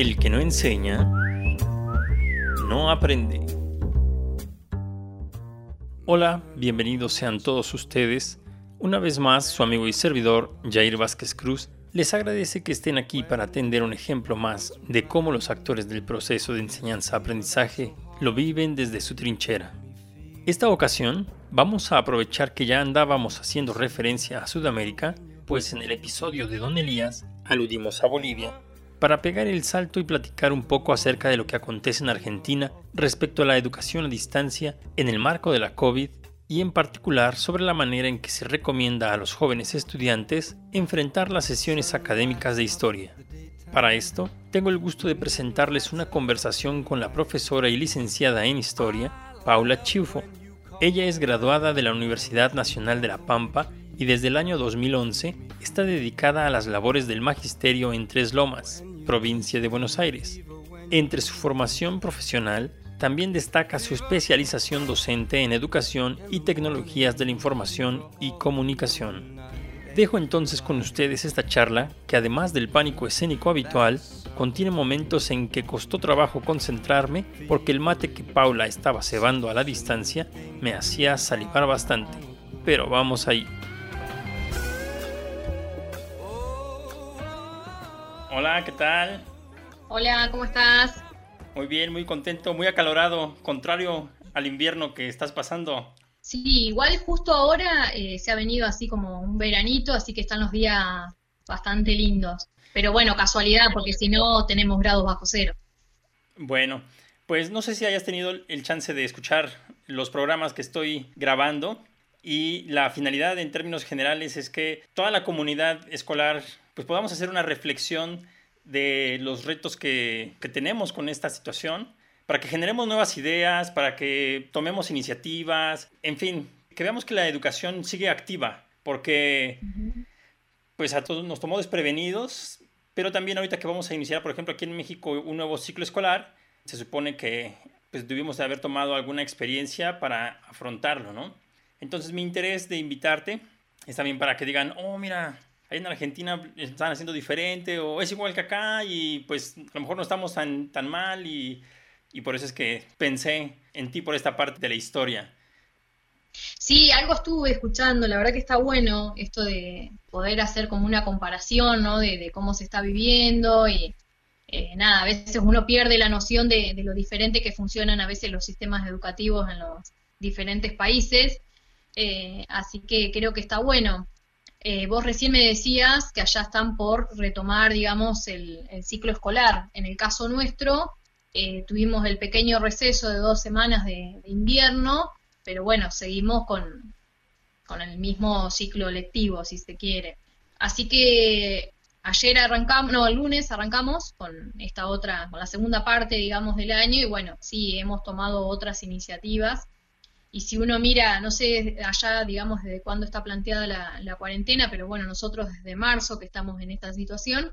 El que no enseña, no aprende. Hola, bienvenidos sean todos ustedes. Una vez más, su amigo y servidor, Jair Vázquez Cruz, les agradece que estén aquí para atender un ejemplo más de cómo los actores del proceso de enseñanza-aprendizaje lo viven desde su trinchera. Esta ocasión vamos a aprovechar que ya andábamos haciendo referencia a Sudamérica, pues en el episodio de Don Elías aludimos a Bolivia, para pegar el salto y platicar un poco acerca de lo que acontece en Argentina respecto a la educación a distancia en el marco de la COVID y en particular sobre la manera en que se recomienda a los jóvenes estudiantes enfrentar las sesiones académicas de historia. Para esto, tengo el gusto de presentarles una conversación con la profesora y licenciada en historia, Paula Chiufo. Ella es graduada de la Universidad Nacional de La Pampa y desde el año 2011 está dedicada a las labores del magisterio en Tres Lomas, provincia de Buenos Aires. Entre su formación profesional, también destaca su especialización docente en educación y tecnologías de la información y comunicación. Dejo entonces con ustedes esta charla que además del pánico escénico habitual, contiene momentos en que costó trabajo concentrarme porque el mate que Paula estaba cebando a la distancia me hacía salivar bastante. Pero vamos ahí. Hola, ¿qué tal? Hola, ¿cómo estás? Muy bien, muy contento, muy acalorado, contrario al invierno que estás pasando. Sí, igual justo ahora eh, se ha venido así como un veranito, así que están los días bastante lindos. Pero bueno, casualidad, porque si no tenemos grados bajo cero. Bueno, pues no sé si hayas tenido el chance de escuchar los programas que estoy grabando y la finalidad en términos generales es que toda la comunidad escolar pues podamos hacer una reflexión de los retos que, tenemos con esta situación, para que generemos nuevas ideas, para que tomemos iniciativas, en fin, que veamos que la educación sigue activa, porque pues a todos nos tomó desprevenidos, pero también ahorita que vamos a iniciar, por ejemplo, aquí en México un nuevo ciclo escolar, se supone que pues debimos de haber tomado alguna experiencia para afrontarlo, ¿no? Entonces mi interés de invitarte es también para que digan, oh, mira, ahí en Argentina están haciendo diferente o es igual que acá y pues a lo mejor no estamos tan, tan mal y, y por eso es que pensé en ti por esta parte de la historia. Sí, algo estuve escuchando, la verdad que está bueno esto de poder hacer como una comparación, ¿no? De, cómo se está viviendo y eh, nada, a veces uno pierde la noción de, lo diferente que funcionan a veces los sistemas educativos en los diferentes países, eh, así que creo que está bueno. Eh, vos recién me decías que allá están por retomar, digamos, el, ciclo escolar. En el caso nuestro, eh, tuvimos el pequeño receso de dos semanas de, invierno, pero bueno, seguimos con, con, el mismo ciclo lectivo, si se quiere. Así que ayer arrancamos, no, el lunes arrancamos con esta otra, con la segunda parte, digamos, del año, y bueno, sí, hemos tomado otras iniciativas y si uno mira, no sé allá, digamos, desde cuándo está planteada la, cuarentena, pero bueno, nosotros desde marzo que estamos en esta situación,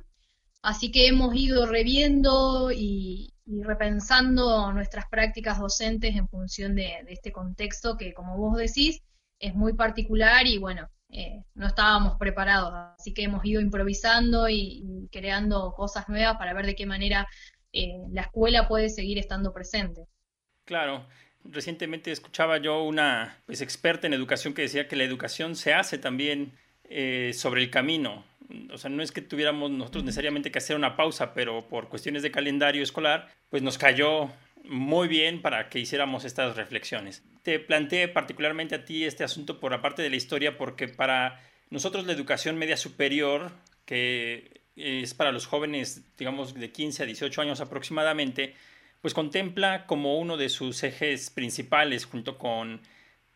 así que hemos ido reviendo y, repensando nuestras prácticas docentes en función de, este contexto que, como vos decís, es muy particular y bueno, eh, no estábamos preparados, así que hemos ido improvisando y, creando cosas nuevas para ver de qué manera eh, la escuela puede seguir estando presente. Claro, Recientemente escuchaba yo una pues, experta en educación que decía que la educación se hace también eh, sobre el camino. O sea, no es que tuviéramos nosotros necesariamente que hacer una pausa, pero por cuestiones de calendario escolar, pues nos cayó muy bien para que hiciéramos estas reflexiones. Te planteé particularmente a ti este asunto por aparte de la historia, porque para nosotros la educación media superior, que es para los jóvenes, digamos, de 15 a 18 años aproximadamente, pues contempla como uno de sus ejes principales junto con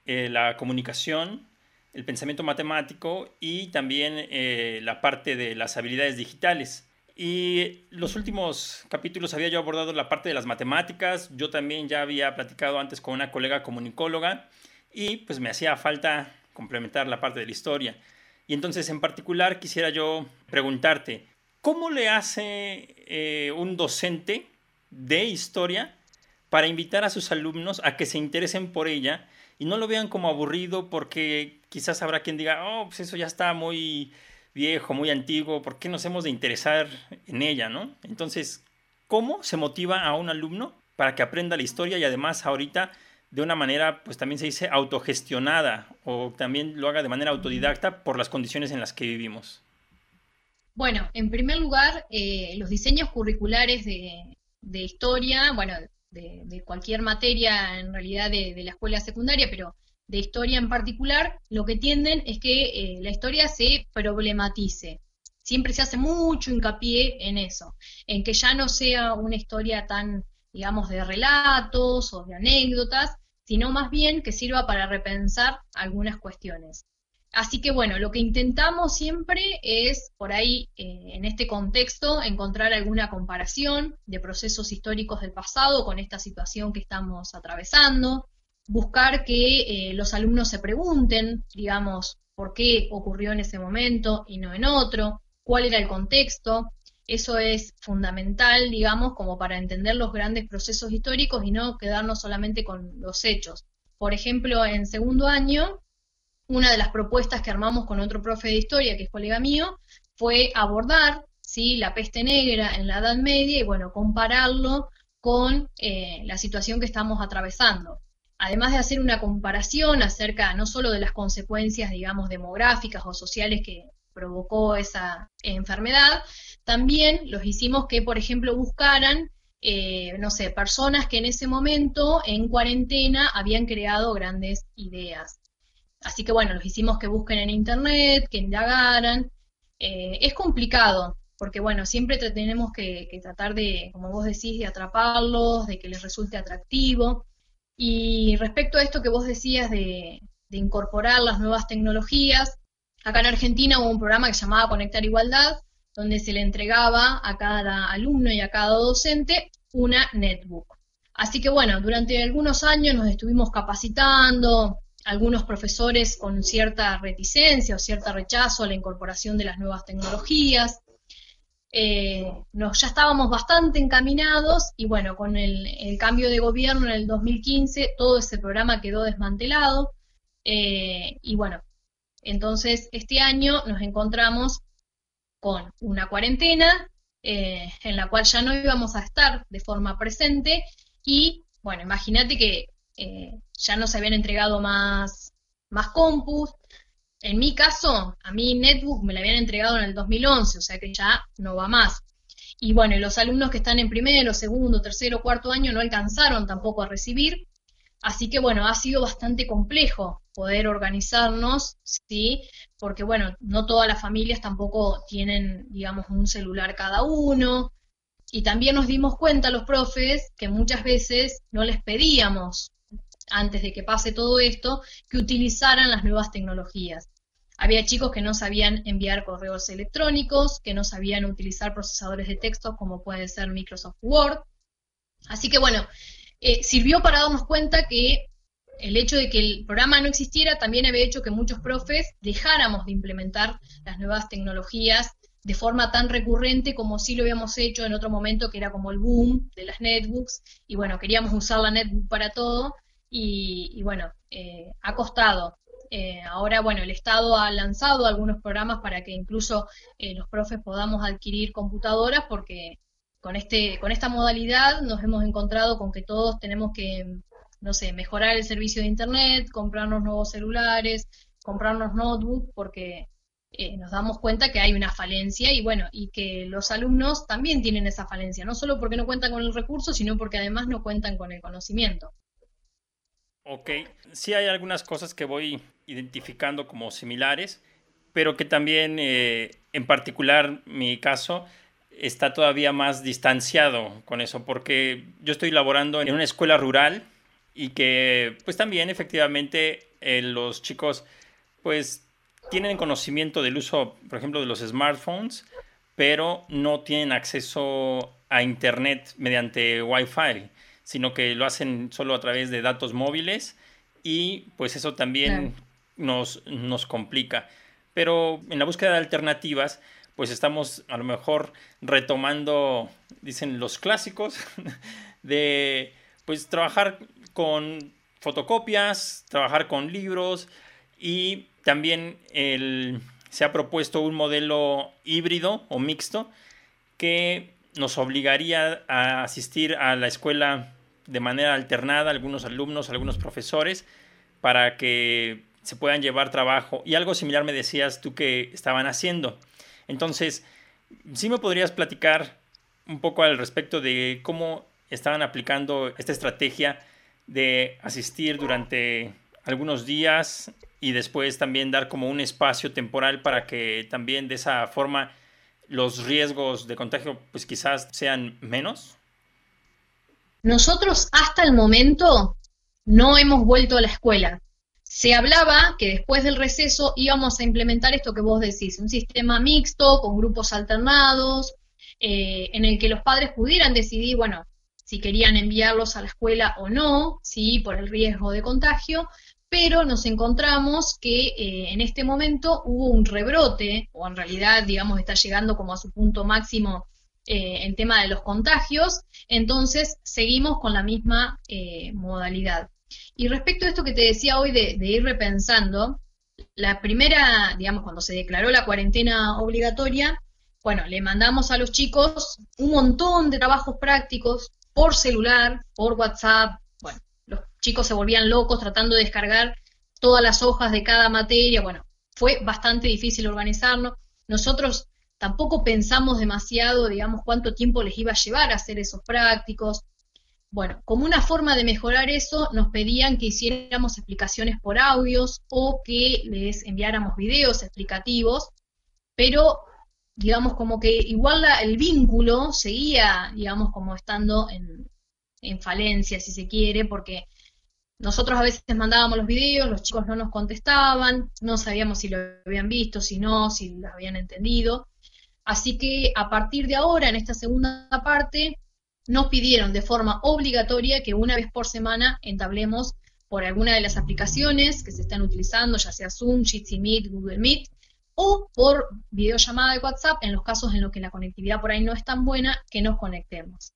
eh, la comunicación, el pensamiento matemático y también eh, la parte de las habilidades digitales. Y los últimos capítulos había yo abordado la parte de las matemáticas, yo también ya había platicado antes con una colega comunicóloga y pues me hacía falta complementar la parte de la historia. Y entonces en particular quisiera yo preguntarte, ¿cómo le hace eh, un docente de historia para invitar a sus alumnos a que se interesen por ella y no lo vean como aburrido porque quizás habrá quien diga, oh, pues eso ya está muy viejo, muy antiguo, ¿por qué nos hemos de interesar en ella, no? Entonces, ¿cómo se motiva a un alumno para que aprenda la historia y además ahorita de una manera, pues también se dice autogestionada o también lo haga de manera autodidacta por las condiciones en las que vivimos? Bueno, en primer lugar, eh, los diseños curriculares de, historia, bueno, de, cualquier materia en realidad de, la escuela secundaria, pero de historia en particular, lo que tienden es que eh, la historia se problematice. Siempre se hace mucho hincapié en eso, en que ya no sea una historia tan, digamos, de relatos o de anécdotas, sino más bien que sirva para repensar algunas cuestiones. Así que bueno, lo que intentamos siempre es, por ahí, eh, en este contexto, encontrar alguna comparación de procesos históricos del pasado con esta situación que estamos atravesando, buscar que eh, los alumnos se pregunten, digamos, por qué ocurrió en ese momento y no en otro, cuál era el contexto. Eso es fundamental, digamos, como para entender los grandes procesos históricos y no quedarnos solamente con los hechos. Por ejemplo, en segundo año una de las propuestas que armamos con otro profe de historia, que es colega mío, fue abordar ¿sí? la peste negra en la Edad Media y, bueno, compararlo con eh, la situación que estamos atravesando. Además de hacer una comparación acerca no solo de las consecuencias, digamos, demográficas o sociales que provocó esa enfermedad, también los hicimos que, por ejemplo, buscaran, eh, no sé, personas que en ese momento, en cuarentena, habían creado grandes ideas. Así que bueno, los hicimos que busquen en internet, que indagaran. Eh, es complicado, porque bueno, siempre tenemos que, tratar de, como vos decís, de atraparlos, de que les resulte atractivo. Y respecto a esto que vos decías de, incorporar las nuevas tecnologías, acá en Argentina hubo un programa que se llamaba Conectar Igualdad, donde se le entregaba a cada alumno y a cada docente una netbook. Así que bueno, durante algunos años nos estuvimos capacitando, algunos profesores con cierta reticencia o cierto rechazo a la incorporación de las nuevas tecnologías. Eh, ya estábamos bastante encaminados y bueno, con el, cambio de gobierno en el 2015 todo ese programa quedó desmantelado eh, y bueno, entonces este año nos encontramos con una cuarentena eh, en la cual ya no íbamos a estar de forma presente y bueno, imagínate que ya no se habían entregado más, más compus. En mi caso, a mí Netbook me la habían entregado en el 2011, o sea que ya no va más. Y bueno, los alumnos que están en primero, segundo, tercero, cuarto año no alcanzaron tampoco a recibir. Así que bueno, ha sido bastante complejo poder organizarnos, ¿sí? Porque bueno, no todas las familias tampoco tienen, digamos, un celular cada uno. Y también nos dimos cuenta los profes que muchas veces no les pedíamos antes de que pase todo esto, que utilizaran las nuevas tecnologías. Había chicos que no sabían enviar correos electrónicos, que no sabían utilizar procesadores de texto como puede ser Microsoft Word. Así que bueno, eh, sirvió para darnos cuenta que el hecho de que el programa no existiera también había hecho que muchos profes dejáramos de implementar las nuevas tecnologías de forma tan recurrente como sí lo habíamos hecho en otro momento que era como el boom de las netbooks y bueno, queríamos usar la netbook para todo y, bueno, eh, ha costado. Eh, ahora, bueno, el Estado ha lanzado algunos programas para que incluso eh, los profes podamos adquirir computadoras porque con, este, con esta modalidad nos hemos encontrado con que todos tenemos que, no sé, mejorar el servicio de Internet, comprarnos nuevos celulares, comprarnos notebooks, porque nos damos cuenta que hay una falencia y bueno, y que los alumnos también tienen esa falencia, no solo porque no cuentan con el recurso, sino porque además no cuentan con el conocimiento. Ok, sí hay algunas cosas que voy identificando como similares, pero que también, eh, en particular mi caso, está todavía más distanciado con eso, porque yo estoy laborando en una escuela rural y que pues también efectivamente eh, los chicos pues tienen conocimiento del uso, por ejemplo, de los smartphones, pero no tienen acceso a Internet mediante Wi-Fi sino que lo hacen solo a través de datos móviles y pues eso también nos, nos complica. Pero en la búsqueda de alternativas, pues estamos a lo mejor retomando, dicen los clásicos, de pues trabajar con fotocopias, trabajar con libros y también el, se ha propuesto un modelo híbrido o mixto que nos obligaría a asistir a la escuela de manera alternada, algunos alumnos, algunos profesores, para que se puedan llevar trabajo. Y algo similar me decías tú que estaban haciendo. Entonces, ¿sí me podrías platicar un poco al respecto de cómo estaban aplicando esta estrategia de asistir durante algunos días y después también dar como un espacio temporal para que también de esa forma los riesgos de contagio pues quizás sean menos? Nosotros hasta el momento no hemos vuelto a la escuela. Se hablaba que después del receso íbamos a implementar esto que vos decís, un sistema mixto con grupos alternados, eh, en el que los padres pudieran decidir, bueno, si querían enviarlos a la escuela o no, sí, por el riesgo de contagio, pero nos encontramos que eh, en este momento hubo un rebrote, o en realidad, digamos, está llegando como a su punto máximo eh, el tema de los contagios, entonces seguimos con la misma modalidad. Y respecto a esto que te decía hoy de, ir repensando, la primera, digamos, cuando se declaró la cuarentena obligatoria, bueno, le mandamos a los chicos un montón de trabajos prácticos por celular, por WhatsApp. Bueno, los chicos se volvían locos tratando de descargar todas las hojas de cada materia. Bueno, fue bastante difícil organizarnos. Nosotros tampoco pensamos demasiado, digamos, cuánto tiempo les iba a llevar a hacer esos prácticos. Bueno, como una forma de mejorar eso, nos pedían que hiciéramos explicaciones por audios o que les enviáramos videos explicativos, pero digamos como que igual el vínculo seguía, digamos, como estando en, en falencia, si se quiere, porque nosotros a veces mandábamos los videos, los chicos no nos contestaban, no sabíamos si lo habían visto, si no, si lo habían entendido. Así que a partir de ahora, en esta segunda parte, nos pidieron de forma obligatoria que una vez por semana entablemos por alguna de las aplicaciones que se están utilizando, ya sea Zoom, Jitsi Meet, Google Meet, o por videollamada de WhatsApp, en los casos en los que la conectividad por ahí no es tan buena, que nos conectemos.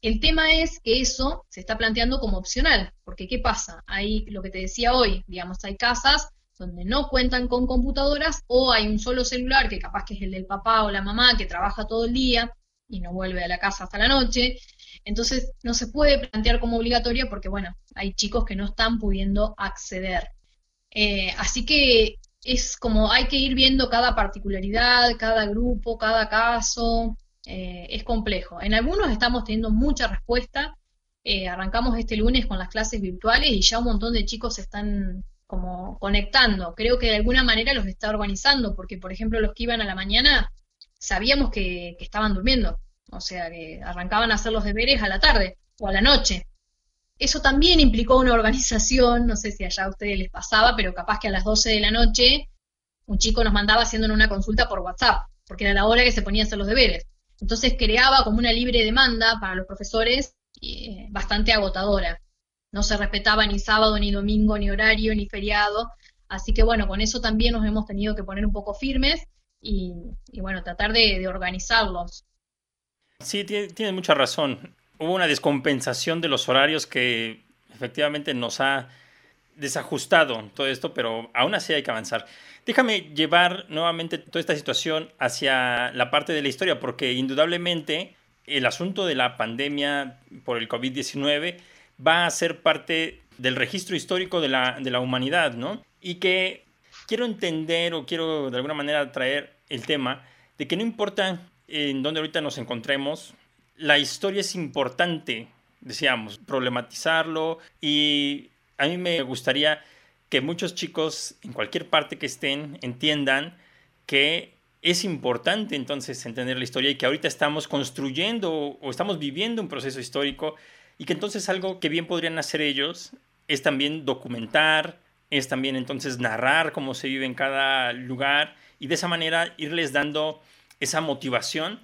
El tema es que eso se está planteando como opcional, porque ¿qué pasa? Hay lo que te decía hoy, digamos, hay casas donde no cuentan con computadoras o hay un solo celular que capaz que es el del papá o la mamá que trabaja todo el día y no vuelve a la casa hasta la noche. Entonces no se puede plantear como obligatoria porque, bueno, hay chicos que no están pudiendo acceder. Eh, así que es como hay que ir viendo cada particularidad, cada grupo, cada caso. Eh, es complejo. En algunos estamos teniendo mucha respuesta. Eh, arrancamos este lunes con las clases virtuales y ya un montón de chicos están como conectando. Creo que de alguna manera los está organizando, porque por ejemplo los que iban a la mañana sabíamos que, estaban durmiendo, o sea, que arrancaban a hacer los deberes a la tarde o a la noche. Eso también implicó una organización, no sé si allá a ustedes les pasaba, pero capaz que a las 12 de la noche un chico nos mandaba haciendo una consulta por WhatsApp, porque era la hora que se ponía a hacer los deberes. Entonces creaba como una libre demanda para los profesores eh, bastante agotadora. No se respetaba ni sábado, ni domingo, ni horario, ni feriado. Así que bueno, con eso también nos hemos tenido que poner un poco firmes y, bueno, tratar de, organizarlos. Sí, tiene, mucha razón. Hubo una descompensación de los horarios que efectivamente nos ha desajustado todo esto, pero aún así hay que avanzar. Déjame llevar nuevamente toda esta situación hacia la parte de la historia, porque indudablemente el asunto de la pandemia por el COVID-19 va a ser parte del registro histórico de la, de la humanidad, ¿no? Y que quiero entender o quiero de alguna manera traer el tema de que no importa en dónde ahorita nos encontremos, la historia es importante, decíamos, problematizarlo y a mí me gustaría que muchos chicos en cualquier parte que estén entiendan que es importante entonces entender la historia y que ahorita estamos construyendo o estamos viviendo un proceso histórico y que entonces algo que bien podrían hacer ellos es también documentar, es también entonces narrar cómo se vive en cada lugar y de esa manera irles dando esa motivación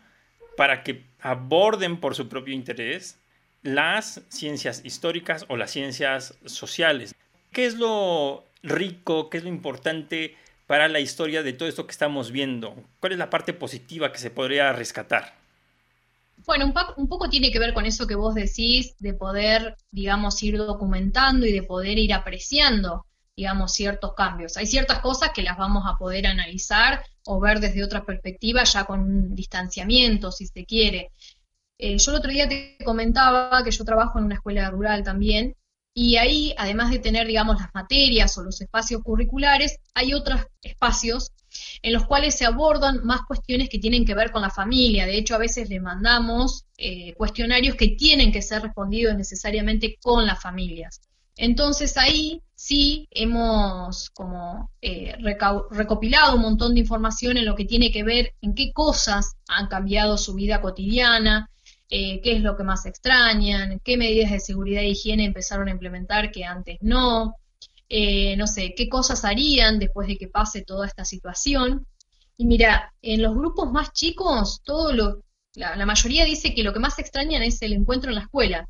para que aborden por su propio interés las ciencias históricas o las ciencias sociales. ¿Qué es lo rico, qué es lo importante para la historia de todo esto que estamos viendo? ¿Cuál es la parte positiva que se podría rescatar? Bueno, un, un, poco tiene que ver con eso que vos decís, de poder, digamos, ir documentando y de poder ir apreciando digamos, ciertos cambios. Hay ciertas cosas que las vamos a poder analizar o ver desde otra perspectiva, ya con un distanciamiento, si se quiere. Eh, yo el otro día te comentaba que yo trabajo en una escuela rural también, y ahí, además de tener, digamos, las materias o los espacios curriculares, hay otros espacios en los cuales se abordan más cuestiones que tienen que ver con la familia. De hecho, a veces le mandamos eh, cuestionarios que tienen que ser respondidos necesariamente con las familias. Entonces ahí sí hemos como eh, recopilado un montón de información en lo que tiene que ver en qué cosas han cambiado su vida cotidiana, eh, qué es lo que más extrañan, qué medidas de seguridad e higiene empezaron a implementar que antes no, eh, no sé, qué cosas harían después de que pase toda esta situación. Y mira, en los grupos más chicos, todo lo, la, mayoría dice que lo que más extrañan es el encuentro en la escuela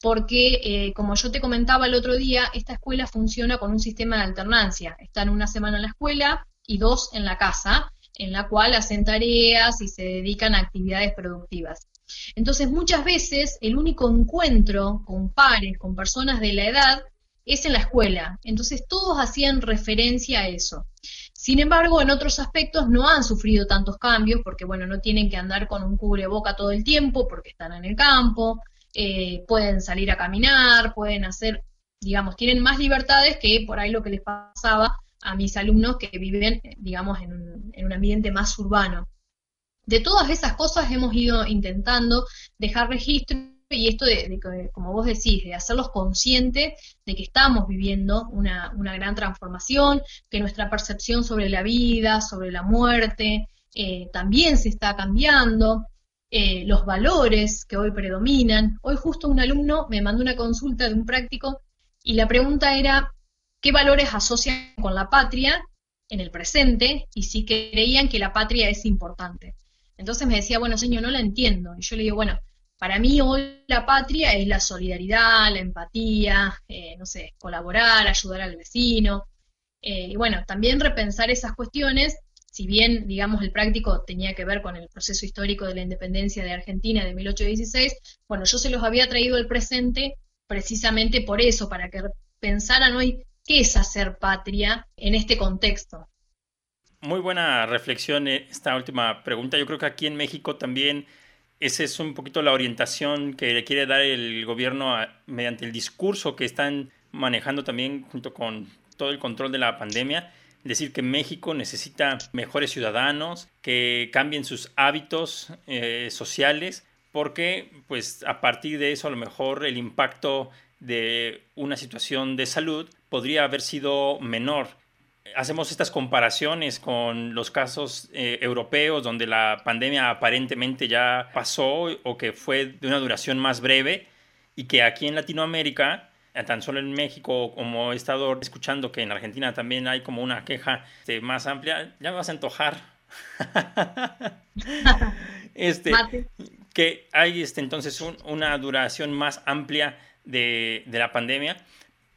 porque, eh, como yo te comentaba el otro día, esta escuela funciona con un sistema de alternancia. Están una semana en la escuela y dos en la casa, en la cual hacen tareas y se dedican a actividades productivas. Entonces, muchas veces el único encuentro con pares, con personas de la edad, es en la escuela. Entonces, todos hacían referencia a eso. Sin embargo, en otros aspectos no han sufrido tantos cambios, porque, bueno, no tienen que andar con un cubreboca todo el tiempo, porque están en el campo, eh, pueden salir a caminar, pueden hacer, digamos, tienen más libertades que por ahí lo que les pasaba a mis alumnos que viven, digamos, en un, ambiente más urbano. De todas esas cosas hemos ido intentando dejar registro y esto de, como vos decís, de hacerlos conscientes de que estamos viviendo una, gran transformación, que nuestra percepción sobre la vida, sobre la muerte, eh, también se está cambiando, eh, los valores que hoy predominan. Hoy justo un alumno me mandó una consulta de un práctico y la pregunta era qué valores asocian con la patria en el presente y si creían que la patria es importante. Entonces me decía, bueno, señor, no la entiendo. Y yo le digo, bueno, para mí hoy la patria es la solidaridad, la empatía, eh, no sé, colaborar, ayudar al vecino. Eh, y bueno, también repensar esas cuestiones si bien, digamos, el práctico tenía que ver con el proceso histórico de la independencia de Argentina de 1816, bueno, yo se los había traído al presente precisamente por eso, para que pensaran hoy qué es hacer patria en este contexto. Muy buena reflexión eh, esta última pregunta. Yo creo que aquí en México también esa es un poquito la orientación que le quiere dar el gobierno mediante el discurso que están manejando también junto con todo el control de la pandemia decir que México necesita mejores ciudadanos, que cambien sus hábitos eh, sociales, porque pues a partir de eso a lo mejor el impacto de una situación de salud podría haber sido menor. Hacemos estas comparaciones con los casos eh, europeos donde la pandemia aparentemente ya pasó o que fue de una duración más breve y que aquí en Latinoamérica tan solo en México, como he estado escuchando que en Argentina también hay como una queja este, más amplia, ya me vas a antojar. este, que hay este, entonces una duración más amplia de, la pandemia.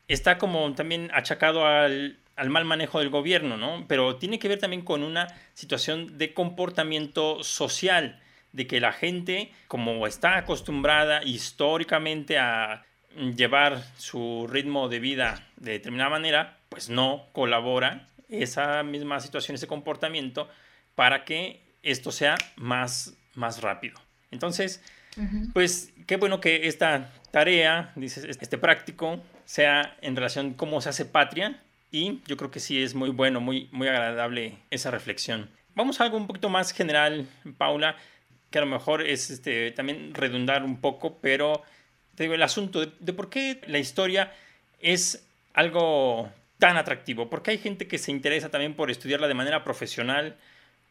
Está como también achacado al, al mal manejo del gobierno, ¿no? Pero tiene que ver también con una situación de comportamiento social, de que la gente, como está acostumbrada históricamente a llevar su ritmo de vida de determinada manera, pues no colabora esa misma situación, ese comportamiento, para que esto sea más, más rápido. Entonces, pues qué bueno que esta tarea, dices, este práctico, sea en relación cómo se hace patria y yo creo que sí es muy bueno, muy, muy agradable esa reflexión. Vamos a algo un poquito más general, Paula, que a lo mejor es este, también redundar un poco, pero digo, el asunto de, por qué la historia es algo tan atractivo. Porque hay gente que se interesa también por estudiarla de manera profesional,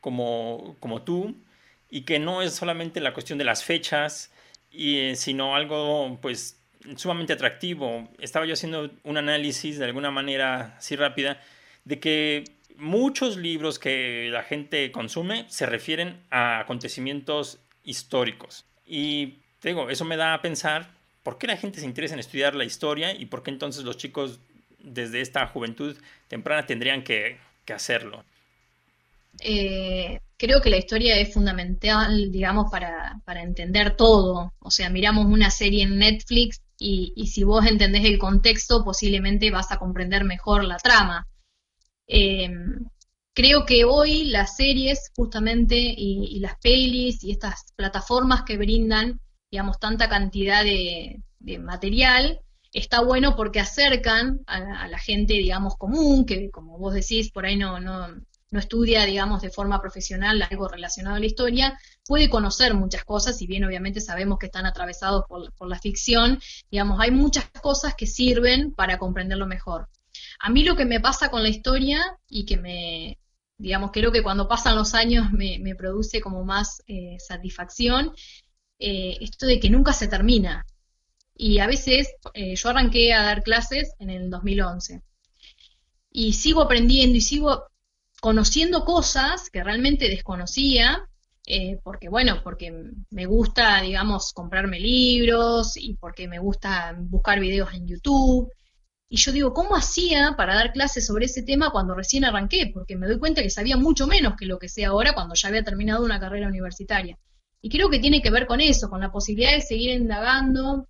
como, como tú, y que no es solamente la cuestión de las fechas, y, eh, sino algo pues sumamente atractivo. Estaba yo haciendo un análisis de alguna manera así rápida de que muchos libros que la gente consume se refieren a acontecimientos históricos. Y digo, eso me da a pensar ¿Por qué la gente se interesa en estudiar la historia y por qué entonces los chicos desde esta juventud temprana tendrían que, hacerlo? Eh, creo que la historia es fundamental, digamos, para, entender todo. O sea, miramos una serie en Netflix y, si vos entendés el contexto, posiblemente vas a comprender mejor la trama. Eh, creo que hoy las series, justamente, y, las pelis y estas plataformas que brindan digamos, tanta cantidad de, material, está bueno porque acercan a, la gente, digamos, común, que como vos decís, por ahí no, no, no estudia, digamos, de forma profesional algo relacionado a la historia, puede conocer muchas cosas, si bien obviamente sabemos que están atravesados por, la ficción, digamos, hay muchas cosas que sirven para comprenderlo mejor. A mí lo que me pasa con la historia y que me, digamos, creo que cuando pasan los años me, produce como más eh, satisfacción, eh, esto de que nunca se termina. Y a veces eh, yo arranqué a dar clases en el 2011 y sigo aprendiendo y sigo conociendo cosas que realmente desconocía, porque bueno, porque me gusta, digamos, comprarme libros y porque me gusta buscar videos en YouTube y yo digo, ¿cómo hacía para dar clases sobre ese tema cuando recién arranqué? Porque me doy cuenta que sabía mucho menos que lo que sé ahora cuando ya había terminado una carrera universitaria. Y creo que tiene que ver con eso, con la posibilidad de seguir indagando,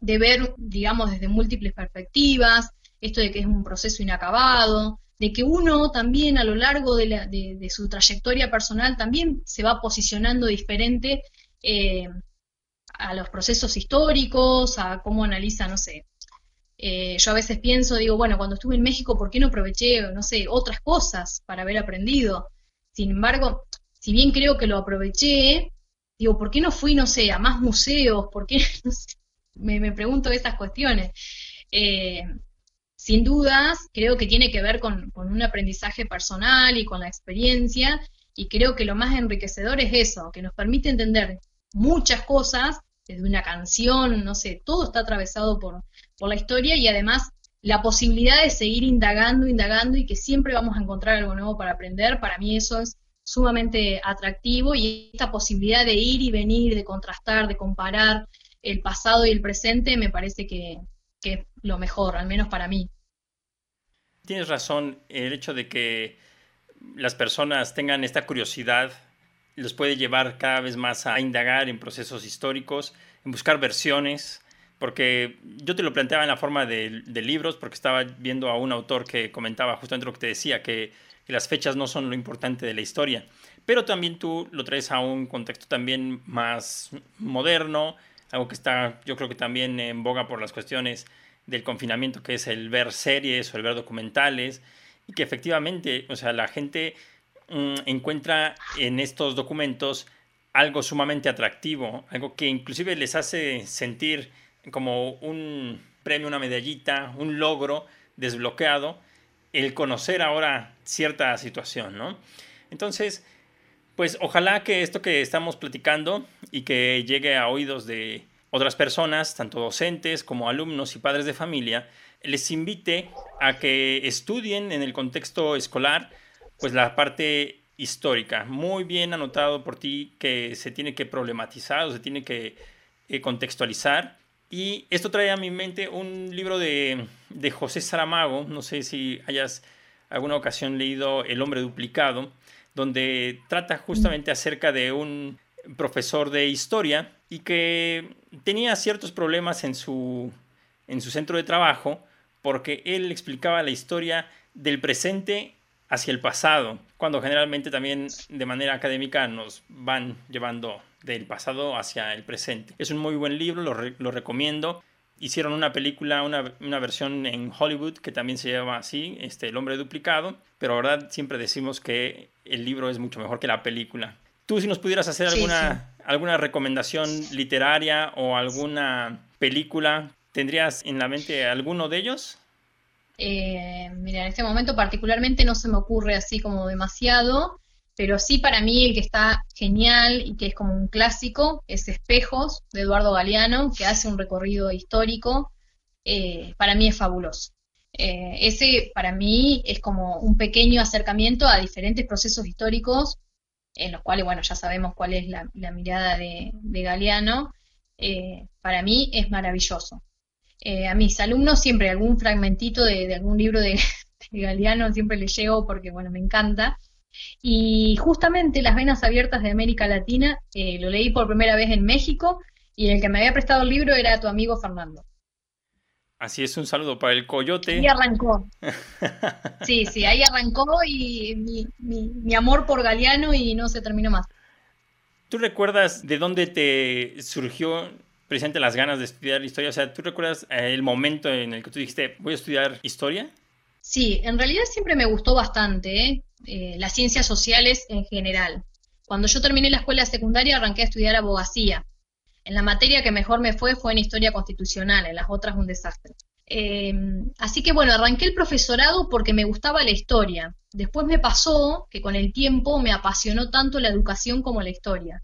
de ver, digamos, desde múltiples perspectivas, esto de que es un proceso inacabado, de que uno también a lo largo de, su trayectoria personal también se va posicionando diferente eh, a los procesos históricos, a cómo analiza, no sé, eh, yo a veces pienso, digo, bueno, cuando estuve en México, ¿por qué no aproveché, no sé, otras cosas para haber aprendido? Sin embargo, si bien creo que lo aproveché, digo, ¿por qué no fui, no sé, a más museos? ¿Por qué? me, pregunto esas cuestiones. Eh, sin dudas, creo que tiene que ver con, un aprendizaje personal y con la experiencia, y creo que lo más enriquecedor es eso, que nos permite entender muchas cosas, desde una canción, no sé, todo está atravesado por, por la historia y además la posibilidad de seguir indagando, indagando y que siempre vamos a encontrar algo nuevo para aprender, para mí eso es sumamente atractivo y esta posibilidad de ir y venir, de contrastar, de comparar el pasado y el presente me parece que, es lo mejor, al menos para mí. Tienes razón, el hecho de que las personas tengan esta curiosidad los puede llevar cada vez más a indagar en procesos históricos, en buscar versiones, porque yo te lo planteaba en la forma de, libros, porque estaba viendo a un autor que comentaba justamente lo que te decía, que, las fechas no son lo importante de la historia, pero también tú lo traes a un contexto también más moderno, algo que está yo creo que también en boga por las cuestiones del confinamiento, que es el ver series o el ver documentales, y que efectivamente, o sea, la gente mm, encuentra en estos documentos algo sumamente atractivo, algo que inclusive les hace sentir como un premio, una medallita, un logro desbloqueado, el conocer ahora cierta situación, ¿no? Entonces, pues ojalá que esto que estamos platicando y que llegue a oídos de otras personas, tanto docentes como alumnos y padres de familia, les invite a que estudien en el contexto escolar, pues la parte histórica. Muy bien anotado por ti que se tiene que problematizar o se tiene que eh, contextualizar. Y esto trae a mi mente un libro de, José Saramago, no sé si hayas alguna ocasión leído El hombre duplicado, donde trata justamente acerca de un profesor de historia y que tenía ciertos problemas en su, en su centro de trabajo porque él explicaba la historia del presente hacia el pasado, cuando generalmente también de manera académica nos van llevando del pasado hacia el presente. Es un muy buen libro, lo, recomiendo. Hicieron una película, una, una, versión en Hollywood que también se llama así, este, El hombre duplicado, pero verdad siempre decimos que el libro es mucho mejor que la película. Tú si nos pudieras hacer alguna, alguna recomendación literaria o alguna película, ¿tendrías en la mente alguno de ellos? Eh, mira, en este momento particularmente no se me ocurre así como demasiado, pero sí para mí el que está genial y que es como un clásico es Espejos de Eduardo Galeano, que hace un recorrido histórico, eh, para mí es fabuloso. Eh, ese para mí es como un pequeño acercamiento a diferentes procesos históricos, en los cuales, bueno, ya sabemos cuál es la, mirada de, Galeano, eh, para mí es maravilloso. a mis alumnos siempre algún fragmentito de, algún libro de, de Galeano siempre les llego porque, bueno, me encanta. Y justamente Las Venas Abiertas de América Latina eh, lo leí por primera vez en México y el que me había prestado el libro era tu amigo Fernando. Así es, un saludo para el coyote. Y arrancó. Sí, sí, ahí arrancó y mi, mi, amor por Galeano y no se terminó más. ¿Tú recuerdas de dónde te surgió precisamente las ganas de estudiar historia? O sea, ¿tú recuerdas eh, el momento en el que tú dijiste, voy a estudiar historia? Sí, en realidad siempre me gustó bastante ¿eh? Eh, las ciencias sociales en general. Cuando yo terminé la escuela secundaria arranqué a estudiar abogacía. En la materia que mejor me fue fue en historia constitucional, en las otras un desastre. así que bueno, arranqué el profesorado porque me gustaba la historia. Después me pasó que con el tiempo me apasionó tanto la educación como la historia.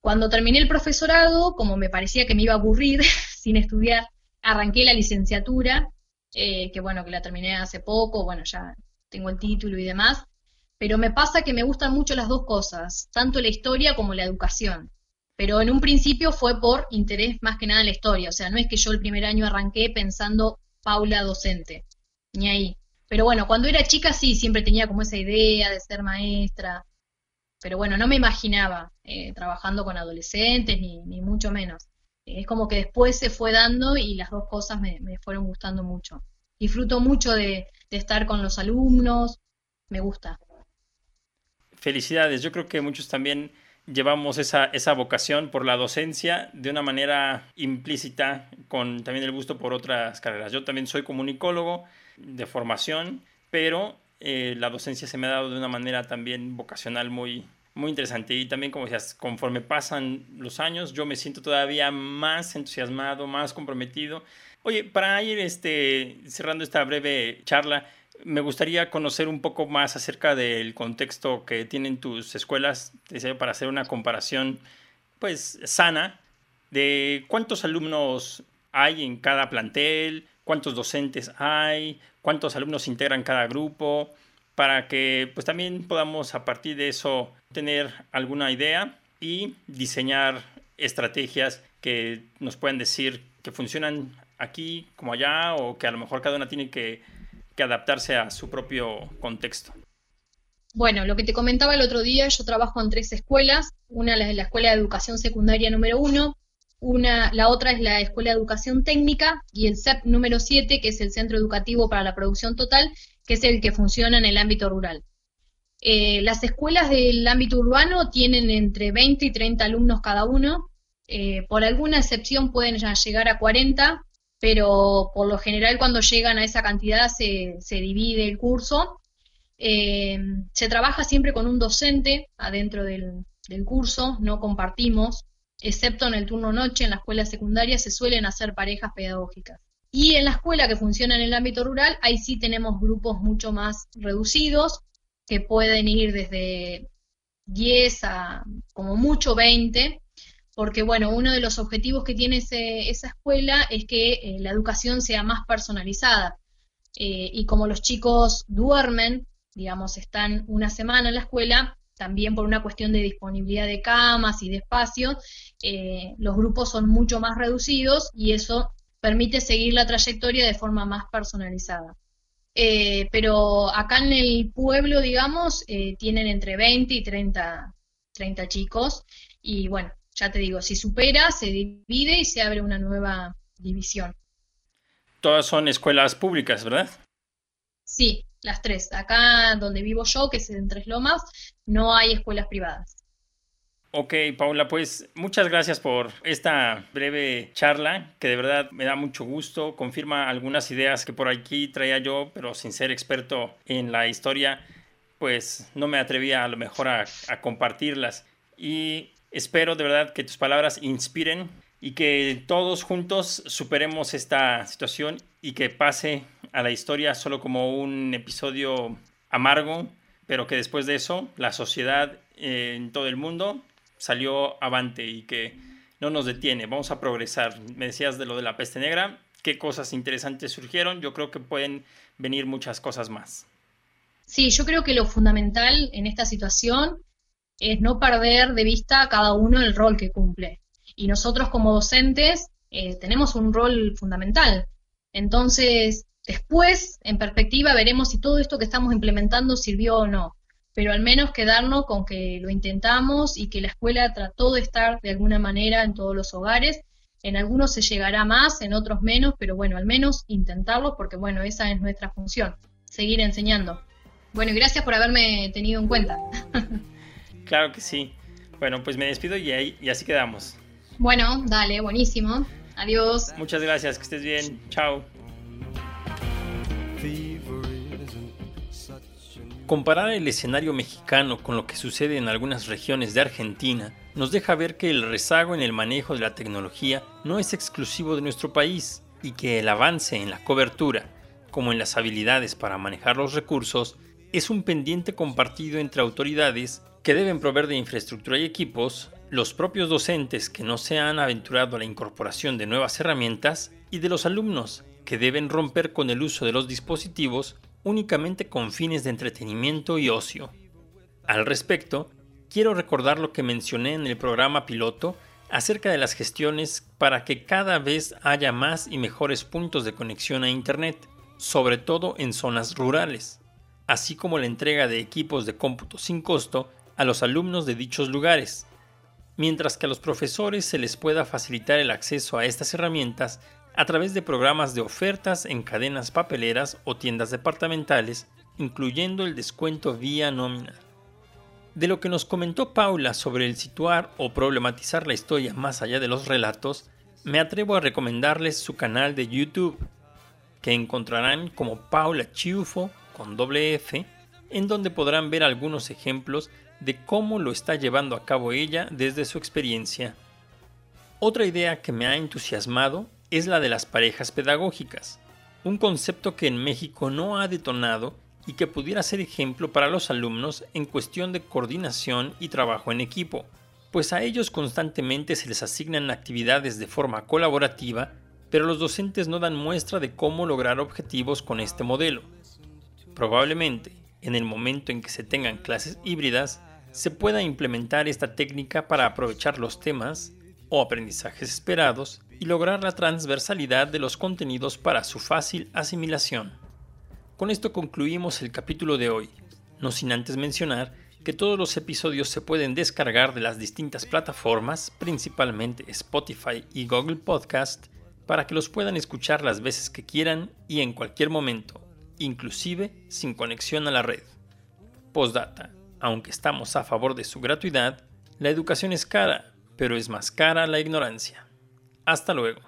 Cuando terminé el profesorado, como me parecía que me iba a aburrir sin estudiar, arranqué la licenciatura, eh, que bueno, que la terminé hace poco, bueno, ya tengo el título y demás, pero me pasa que me gustan mucho las dos cosas, tanto la historia como la educación. Pero en un principio fue por interés más que nada en la historia, o sea, no es que yo el primer año arranqué pensando Paula docente, ni ahí. Pero bueno, cuando era chica sí, siempre tenía como esa idea de ser maestra. Pero bueno, no me imaginaba eh, trabajando con adolescentes, ni, ni mucho menos. es como que después se fue dando y las dos cosas me, fueron gustando mucho. Disfruto mucho de, de estar con los alumnos, me gusta. Felicidades, yo creo que muchos también llevamos esa, esa vocación por la docencia de una manera implícita, con también el gusto por otras carreras. Yo también soy comunicólogo, de formación, pero eh, la docencia se me ha dado de una manera también vocacional muy, muy interesante. Y también, como decías, conforme pasan los años, yo me siento todavía más entusiasmado, más comprometido. Oye, para ir este, cerrando esta breve charla, me gustaría conocer un poco más acerca del contexto que tienen tus escuelas, para hacer una comparación pues sana de cuántos alumnos hay en cada plantel, cuántos docentes hay, cuántos alumnos integran cada grupo, para que pues también podamos a partir de eso tener alguna idea y diseñar estrategias que nos puedan decir que funcionan aquí como allá o que a lo mejor cada una tiene que, que adaptarse a su propio contexto. Bueno, lo que te comentaba el otro día, yo trabajo en tres escuelas. Una es la Escuela de Educación Secundaria número uno, una, la otra es la Escuela de Educación Técnica y el CEP número 7, que es el Centro Educativo para la Producción Total, que es el que funciona en el ámbito rural. Eh, las escuelas del ámbito urbano tienen entre 20 y 30 alumnos cada uno. Eh, por alguna excepción pueden llegar a 40, pero por lo general cuando llegan a esa cantidad se, divide el curso. Eh, se trabaja siempre con un docente adentro del curso, no compartimos excepto en el turno noche, en la escuela secundaria se suelen hacer parejas pedagógicas. Y en la escuela que funciona en el ámbito rural, ahí sí tenemos grupos mucho más reducidos, que pueden ir desde 10 a como mucho 20, porque bueno, uno de los objetivos que tiene esa escuela es que eh, la educación sea más personalizada. Eh, y como los chicos duermen, digamos, están una semana en la escuela, también por una cuestión de disponibilidad de camas y de espacio, eh, los grupos son mucho más reducidos y eso permite seguir la trayectoria de forma más personalizada. Pero acá en el pueblo, digamos, tienen entre 20 y 30, 30 chicos y bueno, ya te digo, si supera, se divide y se abre una nueva división. Todas son escuelas públicas, ¿verdad? Sí, las tres. Acá donde vivo yo, que es en Tres Lomas, no hay escuelas privadas. Ok, Paula, pues muchas gracias por esta breve charla, que de verdad me da mucho gusto, confirma algunas ideas que por aquí traía yo, pero sin ser experto en la historia, pues no me atrevía a lo mejor a, a compartirlas. Y espero de verdad que tus palabras inspiren y que todos juntos superemos esta situación y que pase a la historia solo como un episodio amargo, pero que después de eso la sociedad en todo el mundo salió avante y que no nos detiene, vamos a progresar. Me decías de lo de la peste negra, qué cosas interesantes surgieron, yo creo que pueden venir muchas cosas más. Sí, yo creo que lo fundamental en esta situación es no perder de vista cada uno el rol que cumple. Y nosotros como docentes eh, tenemos un rol fundamental. Entonces, después, en perspectiva, veremos si todo esto que estamos implementando sirvió o no. Pero al menos quedarnos con que lo intentamos y que la escuela trató de estar de alguna manera en todos los hogares. En algunos se llegará más, en otros menos, pero bueno, al menos intentarlo porque bueno, esa es nuestra función, seguir enseñando. Bueno, y gracias por haberme tenido en cuenta. Claro que sí. Bueno, pues me despido y, ahí, y así quedamos. Bueno, dale, buenísimo. Adiós. Muchas gracias, que estés bien. Chao. Comparar el escenario mexicano con lo que sucede en algunas regiones de Argentina nos deja ver que el rezago en el manejo de la tecnología no es exclusivo de nuestro país y que el avance en la cobertura, como en las habilidades para manejar los recursos, es un pendiente compartido entre autoridades que deben proveer de infraestructura y equipos, los propios docentes que no se han aventurado a la incorporación de nuevas herramientas y de los alumnos que deben romper con el uso de los dispositivos únicamente con fines de entretenimiento y ocio. Al respecto, quiero recordar lo que mencioné en el programa piloto acerca de las gestiones para que cada vez haya más y mejores puntos de conexión a Internet, sobre todo en zonas rurales, así como la entrega de equipos de cómputo sin costo a los alumnos de dichos lugares, mientras que a los profesores se les pueda facilitar el acceso a estas herramientas a través de programas de ofertas en cadenas papeleras o tiendas departamentales, incluyendo el descuento vía nómina. De lo que nos comentó Paula sobre el situar o problematizar la historia más allá de los relatos, me atrevo a recomendarles su canal de YouTube, que encontrarán como Paula Chiufo con doble F, en donde podrán ver algunos ejemplos de cómo lo está llevando a cabo ella desde su experiencia. Otra idea que me ha entusiasmado es la de las parejas pedagógicas, un concepto que en México no ha detonado y que pudiera ser ejemplo para los alumnos en cuestión de coordinación y trabajo en equipo, pues a ellos constantemente se les asignan actividades de forma colaborativa, pero los docentes no dan muestra de cómo lograr objetivos con este modelo. Probablemente, en el momento en que se tengan clases híbridas, se pueda implementar esta técnica para aprovechar los temas o aprendizajes esperados y lograr la transversalidad de los contenidos para su fácil asimilación. Con esto concluimos el capítulo de hoy, no sin antes mencionar que todos los episodios se pueden descargar de las distintas plataformas, principalmente Spotify y Google Podcast, para que los puedan escuchar las veces que quieran y en cualquier momento, inclusive sin conexión a la red. Postdata. Aunque estamos a favor de su gratuidad, la educación es cara, pero es más cara la ignorancia. Hasta luego.